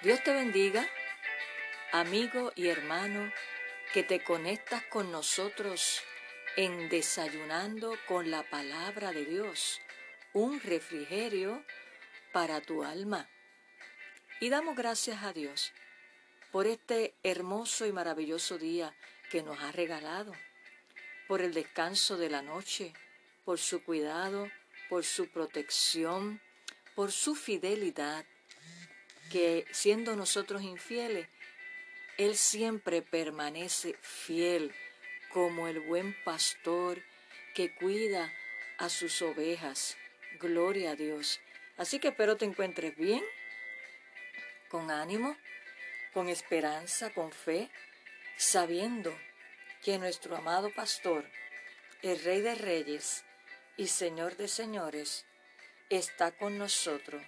Dios te bendiga, amigo y hermano, que te conectas con nosotros en desayunando con la palabra de Dios, un refrigerio para tu alma. Y damos gracias a Dios por este hermoso y maravilloso día que nos ha regalado, por el descanso de la noche, por su cuidado, por su protección, por su fidelidad que siendo nosotros infieles, Él siempre permanece fiel como el buen pastor que cuida a sus ovejas. Gloria a Dios. Así que espero te encuentres bien, con ánimo, con esperanza, con fe, sabiendo que nuestro amado pastor, el Rey de Reyes y Señor de Señores, está con nosotros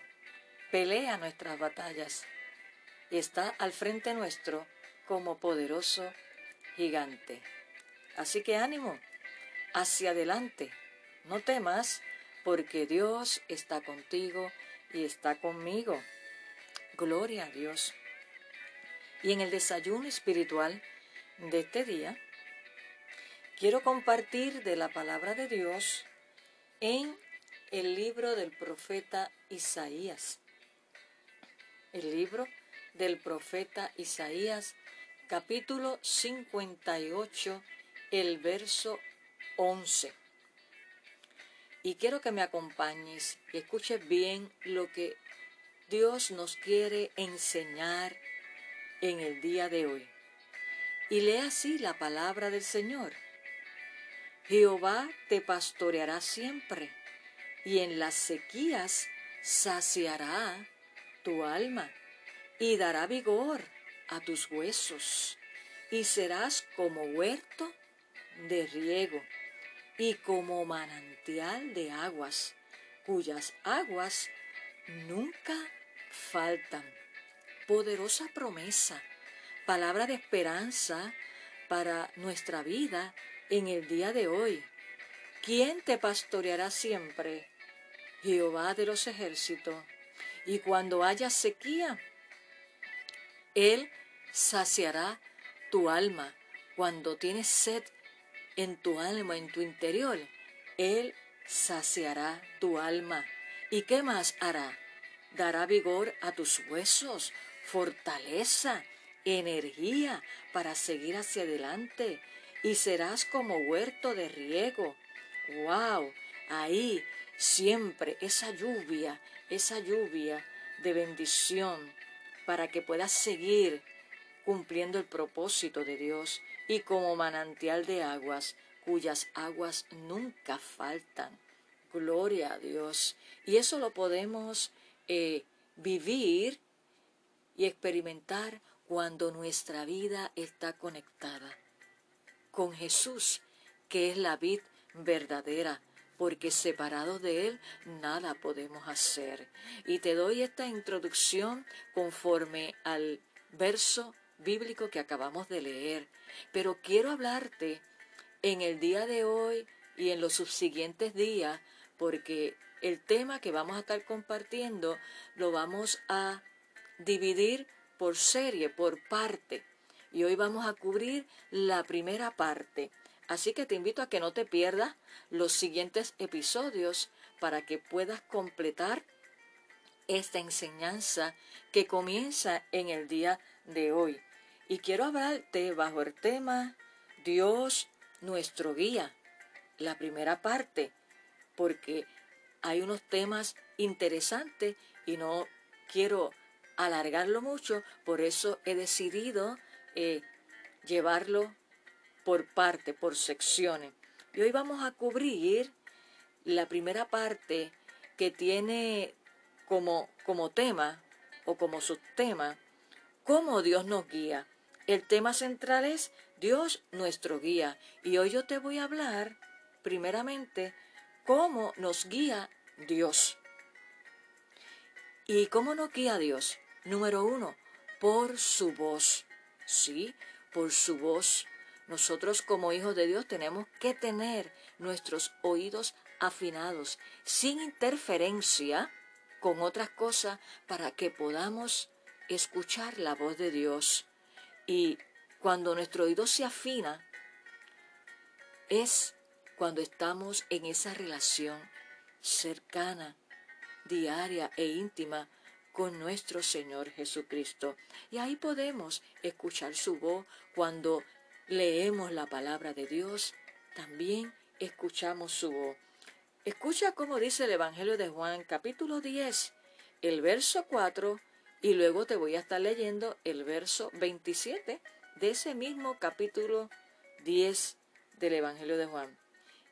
pelea nuestras batallas y está al frente nuestro como poderoso gigante. Así que ánimo, hacia adelante, no temas, porque Dios está contigo y está conmigo. Gloria a Dios. Y en el desayuno espiritual de este día, quiero compartir de la palabra de Dios en el libro del profeta Isaías el libro del profeta Isaías, capítulo 58, el verso 11. Y quiero que me acompañes y escuches bien lo que Dios nos quiere enseñar en el día de hoy. Y lee así la palabra del Señor. Jehová te pastoreará siempre, y en las sequías saciará tu alma y dará vigor a tus huesos y serás como huerto de riego y como manantial de aguas cuyas aguas nunca faltan. Poderosa promesa, palabra de esperanza para nuestra vida en el día de hoy. ¿Quién te pastoreará siempre? Jehová de los ejércitos y cuando haya sequía, Él saciará tu alma. Cuando tienes sed en tu alma, en tu interior, Él saciará tu alma. ¿Y qué más hará? Dará vigor a tus huesos, fortaleza, energía para seguir hacia adelante y serás como huerto de riego. ¡Wow! Ahí siempre esa lluvia, esa lluvia de bendición para que puedas seguir cumpliendo el propósito de Dios y como manantial de aguas cuyas aguas nunca faltan. Gloria a Dios. Y eso lo podemos eh, vivir y experimentar cuando nuestra vida está conectada con Jesús, que es la vid verdadera, porque separados de Él nada podemos hacer. Y te doy esta introducción conforme al verso bíblico que acabamos de leer, pero quiero hablarte en el día de hoy y en los subsiguientes días, porque el tema que vamos a estar compartiendo lo vamos a dividir por serie, por parte. Y hoy vamos a cubrir la primera parte. Así que te invito a que no te pierdas los siguientes episodios para que puedas completar esta enseñanza que comienza en el día de hoy. Y quiero hablarte bajo el tema Dios nuestro guía, la primera parte, porque hay unos temas interesantes y no quiero alargarlo mucho, por eso he decidido eh, llevarlo por parte, por secciones. Y hoy vamos a cubrir la primera parte que tiene como, como tema o como subtema cómo Dios nos guía. El tema central es Dios nuestro guía. Y hoy yo te voy a hablar primeramente cómo nos guía Dios. ¿Y cómo nos guía Dios? Número uno, por su voz. Sí, por su voz. Nosotros como hijos de Dios tenemos que tener nuestros oídos afinados, sin interferencia con otras cosas, para que podamos escuchar la voz de Dios. Y cuando nuestro oído se afina, es cuando estamos en esa relación cercana, diaria e íntima con nuestro Señor Jesucristo. Y ahí podemos escuchar su voz cuando leemos la palabra de Dios, también escuchamos su voz. Escucha cómo dice el Evangelio de Juan capítulo 10, el verso 4, y luego te voy a estar leyendo el verso 27 de ese mismo capítulo 10 del Evangelio de Juan,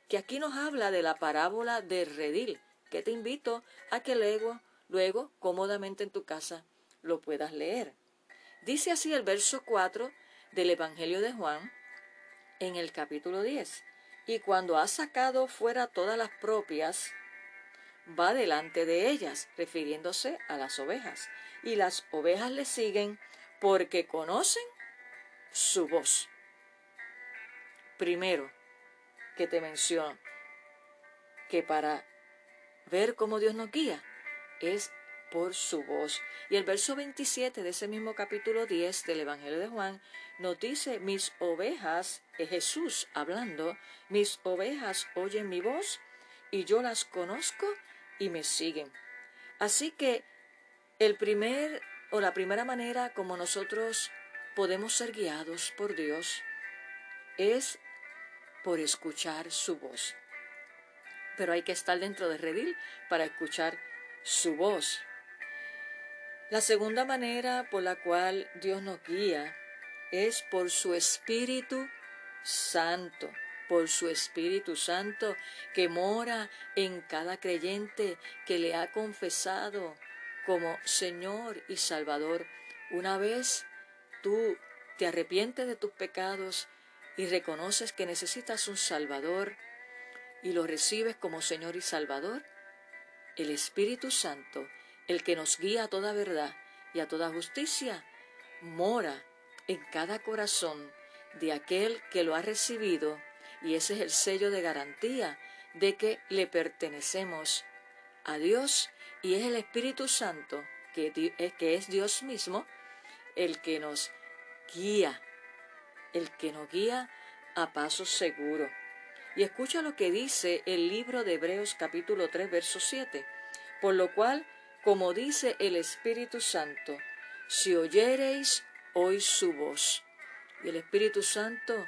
que aquí nos habla de la parábola de redil, que te invito a que luego, luego cómodamente en tu casa lo puedas leer. Dice así el verso 4 del Evangelio de Juan en el capítulo 10. Y cuando ha sacado fuera todas las propias, va delante de ellas, refiriéndose a las ovejas. Y las ovejas le siguen porque conocen su voz. Primero, que te menciono, que para ver cómo Dios nos guía es por su voz. Y el verso 27 de ese mismo capítulo 10 del Evangelio de Juan nos dice, mis ovejas, es Jesús hablando, mis ovejas oyen mi voz y yo las conozco y me siguen. Así que el primer o la primera manera como nosotros podemos ser guiados por Dios es por escuchar su voz. Pero hay que estar dentro de redil para escuchar su voz. La segunda manera por la cual Dios nos guía es por su Espíritu Santo, por su Espíritu Santo que mora en cada creyente que le ha confesado como Señor y Salvador. Una vez tú te arrepientes de tus pecados y reconoces que necesitas un Salvador y lo recibes como Señor y Salvador, el Espíritu Santo, el que nos guía a toda verdad y a toda justicia, mora en cada corazón de aquel que lo ha recibido y ese es el sello de garantía de que le pertenecemos a Dios y es el Espíritu Santo, que, que es Dios mismo, el que nos guía, el que nos guía a pasos seguros. Y escucha lo que dice el libro de Hebreos capítulo 3, verso 7. Por lo cual, como dice el Espíritu Santo, si oyereis hoy su voz. Y el Espíritu Santo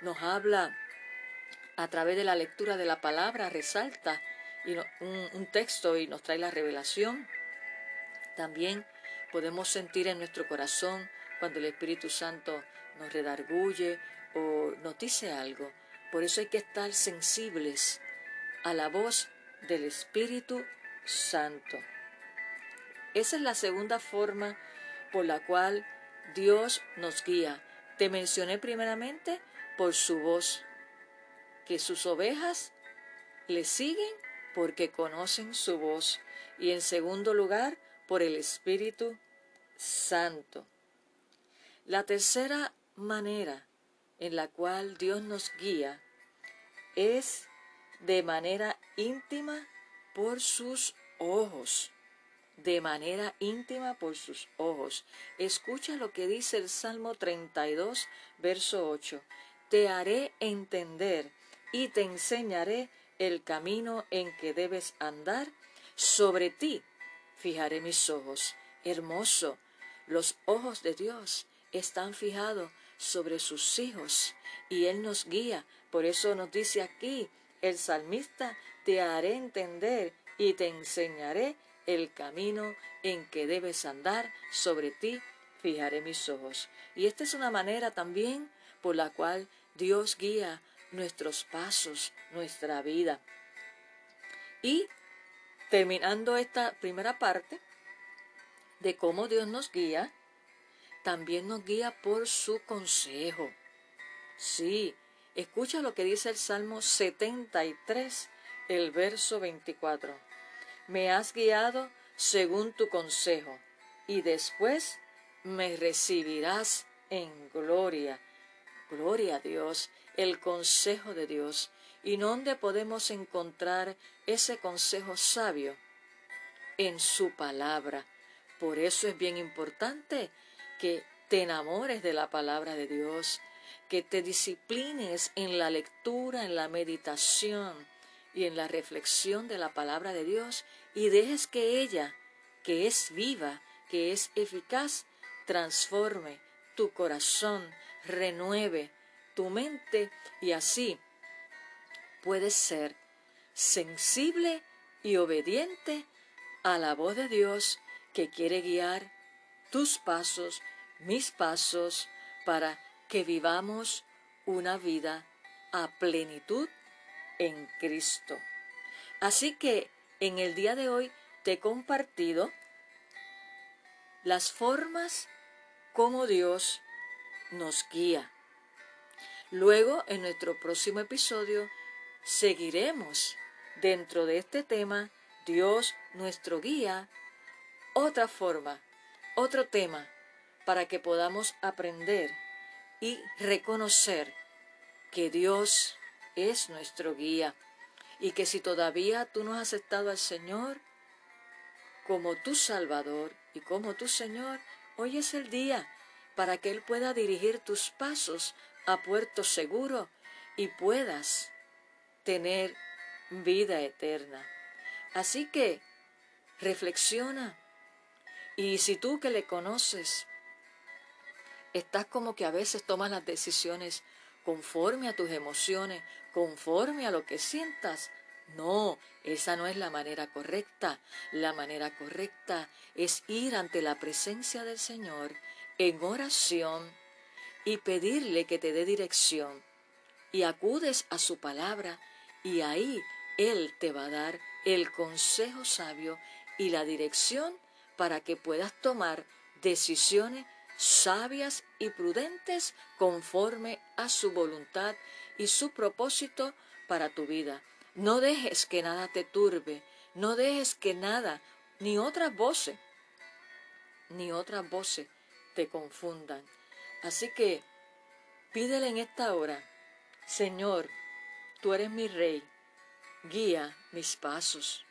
nos habla a través de la lectura de la palabra, resalta y un, un texto y nos trae la revelación. También podemos sentir en nuestro corazón cuando el Espíritu Santo nos redarguye o nos dice algo. Por eso hay que estar sensibles a la voz del Espíritu Santo. Esa es la segunda forma por la cual Dios nos guía. Te mencioné primeramente por su voz, que sus ovejas le siguen porque conocen su voz. Y en segundo lugar, por el Espíritu Santo. La tercera manera en la cual Dios nos guía es de manera íntima por sus ojos de manera íntima por sus ojos. Escucha lo que dice el Salmo 32, verso 8. Te haré entender y te enseñaré el camino en que debes andar. Sobre ti fijaré mis ojos. Hermoso, los ojos de Dios están fijados sobre sus hijos y Él nos guía. Por eso nos dice aquí el salmista, te haré entender y te enseñaré el camino en que debes andar, sobre ti fijaré mis ojos. Y esta es una manera también por la cual Dios guía nuestros pasos, nuestra vida. Y terminando esta primera parte de cómo Dios nos guía, también nos guía por su consejo. Sí, escucha lo que dice el Salmo 73, el verso 24. Me has guiado según tu consejo, y después me recibirás en gloria. Gloria a Dios, el consejo de Dios. ¿Y dónde podemos encontrar ese consejo sabio? En su palabra. Por eso es bien importante que te enamores de la palabra de Dios, que te disciplines en la lectura, en la meditación y en la reflexión de la palabra de Dios y dejes que ella, que es viva, que es eficaz, transforme tu corazón, renueve tu mente y así puedes ser sensible y obediente a la voz de Dios que quiere guiar tus pasos, mis pasos, para que vivamos una vida a plenitud en Cristo. Así que en el día de hoy te he compartido las formas como Dios nos guía. Luego, en nuestro próximo episodio, seguiremos dentro de este tema, Dios nuestro guía, otra forma, otro tema, para que podamos aprender y reconocer que Dios es nuestro guía y que si todavía tú no has aceptado al Señor como tu Salvador y como tu Señor, hoy es el día para que Él pueda dirigir tus pasos a puerto seguro y puedas tener vida eterna. Así que reflexiona y si tú que le conoces estás como que a veces tomas las decisiones conforme a tus emociones, conforme a lo que sientas, no, esa no es la manera correcta. La manera correcta es ir ante la presencia del Señor en oración y pedirle que te dé dirección. Y acudes a su palabra y ahí Él te va a dar el consejo sabio y la dirección para que puedas tomar decisiones sabias y prudentes conforme a su voluntad y su propósito para tu vida. No dejes que nada te turbe, no dejes que nada, ni otras voces, ni otras voces te confundan. Así que pídele en esta hora, Señor, tú eres mi rey, guía mis pasos.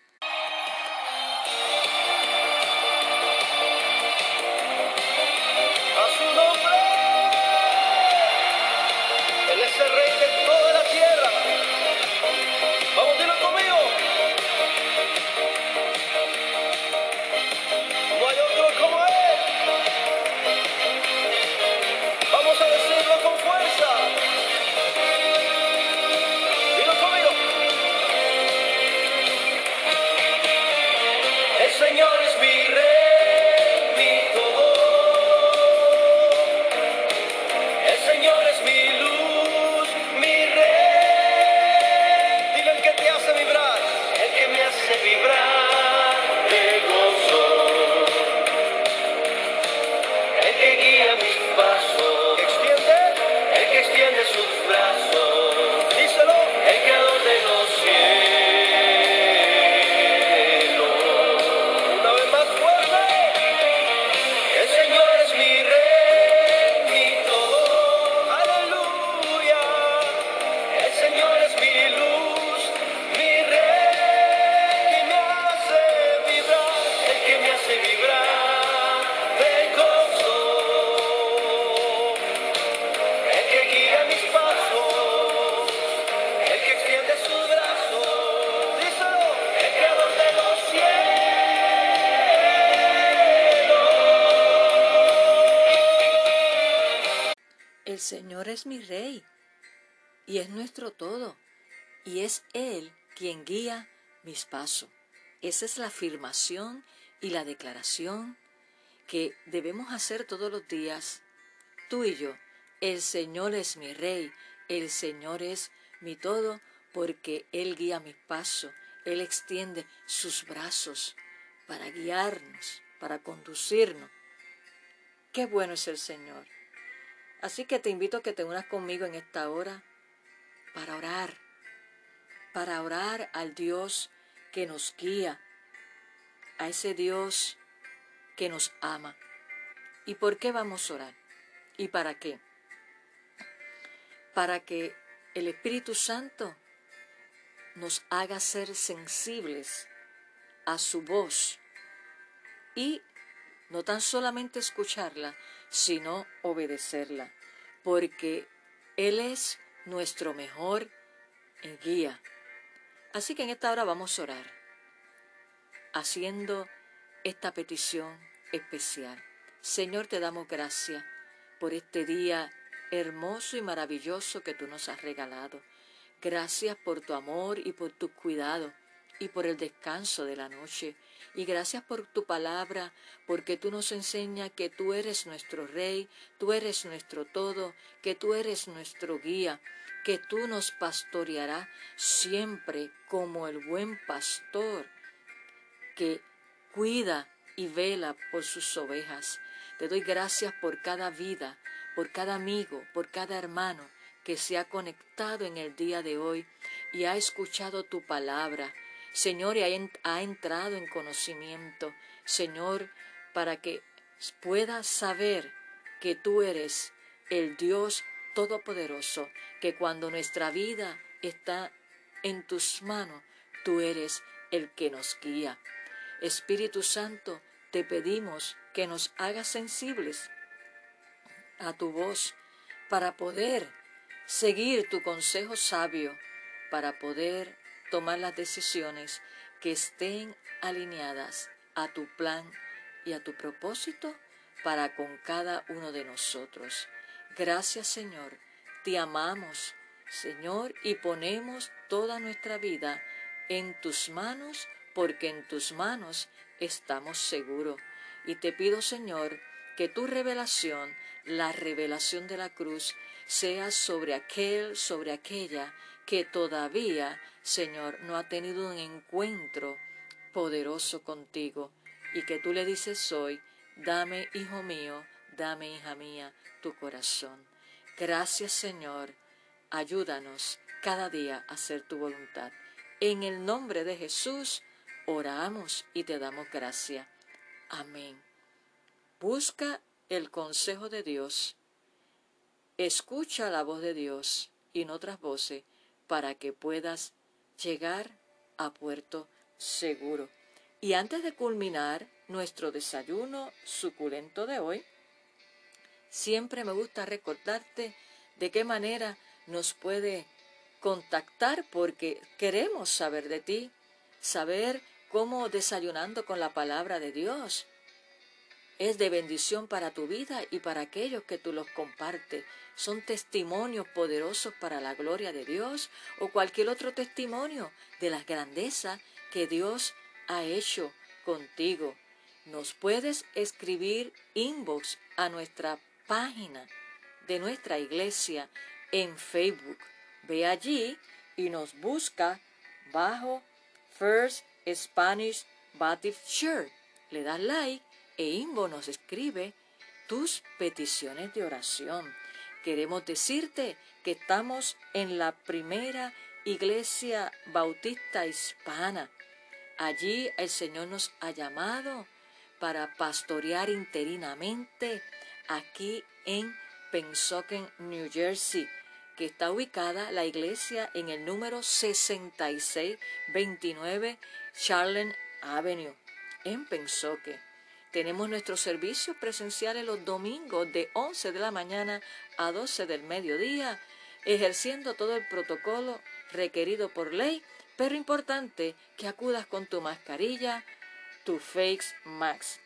Y es nuestro todo y es Él quien guía mis pasos. Esa es la afirmación y la declaración que debemos hacer todos los días, tú y yo. El Señor es mi Rey, el Señor es mi todo, porque Él guía mis pasos, Él extiende sus brazos para guiarnos, para conducirnos. Qué bueno es el Señor. Así que te invito a que te unas conmigo en esta hora para orar, para orar al Dios que nos guía, a ese Dios que nos ama. ¿Y por qué vamos a orar? ¿Y para qué? Para que el Espíritu Santo nos haga ser sensibles a su voz y no tan solamente escucharla, sino obedecerla, porque Él es nuestro mejor guía. Así que en esta hora vamos a orar, haciendo esta petición especial. Señor, te damos gracias por este día hermoso y maravilloso que tú nos has regalado. Gracias por tu amor y por tu cuidado y por el descanso de la noche. Y gracias por tu palabra, porque tú nos enseñas que tú eres nuestro Rey, tú eres nuestro todo, que tú eres nuestro guía, que tú nos pastorearás siempre como el buen pastor que cuida y vela por sus ovejas. Te doy gracias por cada vida, por cada amigo, por cada hermano que se ha conectado en el día de hoy y ha escuchado tu palabra Señor, y ha entrado en conocimiento, Señor, para que pueda saber que tú eres el Dios Todopoderoso, que cuando nuestra vida está en tus manos, tú eres el que nos guía. Espíritu Santo, te pedimos que nos hagas sensibles a tu voz para poder seguir tu consejo sabio, para poder tomar las decisiones que estén alineadas a tu plan y a tu propósito para con cada uno de nosotros. Gracias Señor, te amamos Señor y ponemos toda nuestra vida en tus manos porque en tus manos estamos seguros. Y te pido Señor que tu revelación, la revelación de la cruz, sea sobre aquel, sobre aquella que todavía, Señor, no ha tenido un encuentro poderoso contigo y que tú le dices hoy, dame, hijo mío, dame, hija mía, tu corazón. Gracias, Señor. Ayúdanos cada día a hacer tu voluntad. En el nombre de Jesús, oramos y te damos gracia. Amén. Busca el consejo de Dios. Escucha la voz de Dios y en otras voces para que puedas llegar a puerto seguro. Y antes de culminar nuestro desayuno suculento de hoy, siempre me gusta recordarte de qué manera nos puede contactar porque queremos saber de ti, saber cómo desayunando con la palabra de Dios es de bendición para tu vida y para aquellos que tú los compartes. Son testimonios poderosos para la gloria de Dios o cualquier otro testimonio de las grandezas que Dios ha hecho contigo. Nos puedes escribir inbox a nuestra página de nuestra iglesia en Facebook. Ve allí y nos busca bajo First Spanish Baptist Church. Le das like e Imbo nos escribe tus peticiones de oración. Queremos decirte que estamos en la primera iglesia bautista hispana. Allí el Señor nos ha llamado para pastorear interinamente aquí en Pensoken, New Jersey, que está ubicada la iglesia en el número 6629 Charlotte Avenue, en Pensoken. Tenemos nuestros servicios presenciales los domingos de 11 de la mañana a 12 del mediodía, ejerciendo todo el protocolo requerido por ley, pero importante que acudas con tu mascarilla, tu Face Max,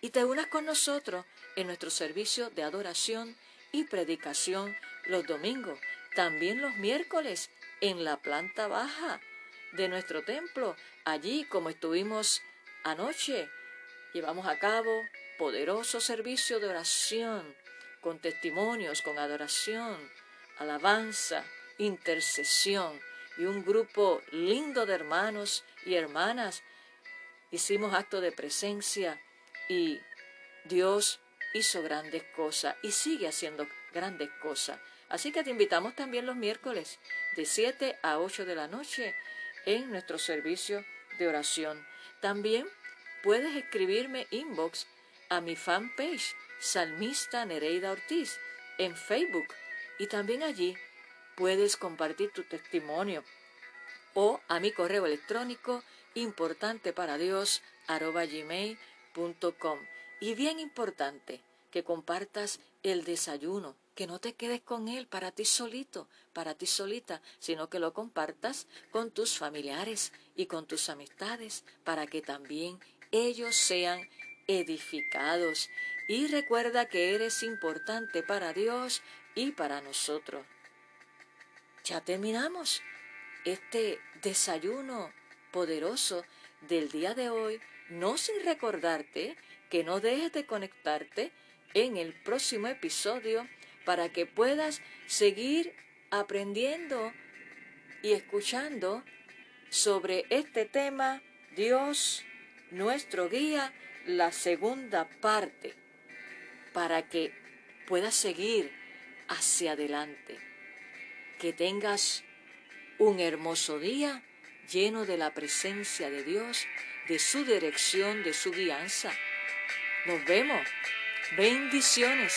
y te unas con nosotros en nuestro servicio de adoración y predicación los domingos, también los miércoles en la planta baja de nuestro templo, allí como estuvimos anoche llevamos a cabo poderoso servicio de oración, con testimonios, con adoración, alabanza, intercesión. y un grupo lindo de hermanos y hermanas. Hicimos acto de presencia y Dios hizo grandes cosas y sigue haciendo grandes cosas. Así que te invitamos también los miércoles de 7 a 8 de la noche en nuestro servicio de oración. También puedes escribirme inbox a mi fanpage Salmista Nereida Ortiz en Facebook y también allí puedes compartir tu testimonio o a mi correo electrónico importante para Dios gmail.com. Y bien importante que compartas el desayuno, que no te quedes con él para ti solito, para ti solita, sino que lo compartas con tus familiares y con tus amistades para que también ellos sean edificados. Y recuerda que eres importante para Dios y para nosotros. Ya terminamos este desayuno poderoso del día de hoy, no sin recordarte que no dejes de conectarte en el próximo episodio para que puedas seguir aprendiendo y escuchando sobre este tema, Dios, nuestro guía, la segunda parte, para que puedas seguir hacia adelante. Que tengas un hermoso día lleno de la presencia de Dios, de su dirección, de su guianza. Nos vemos. Bendiciones.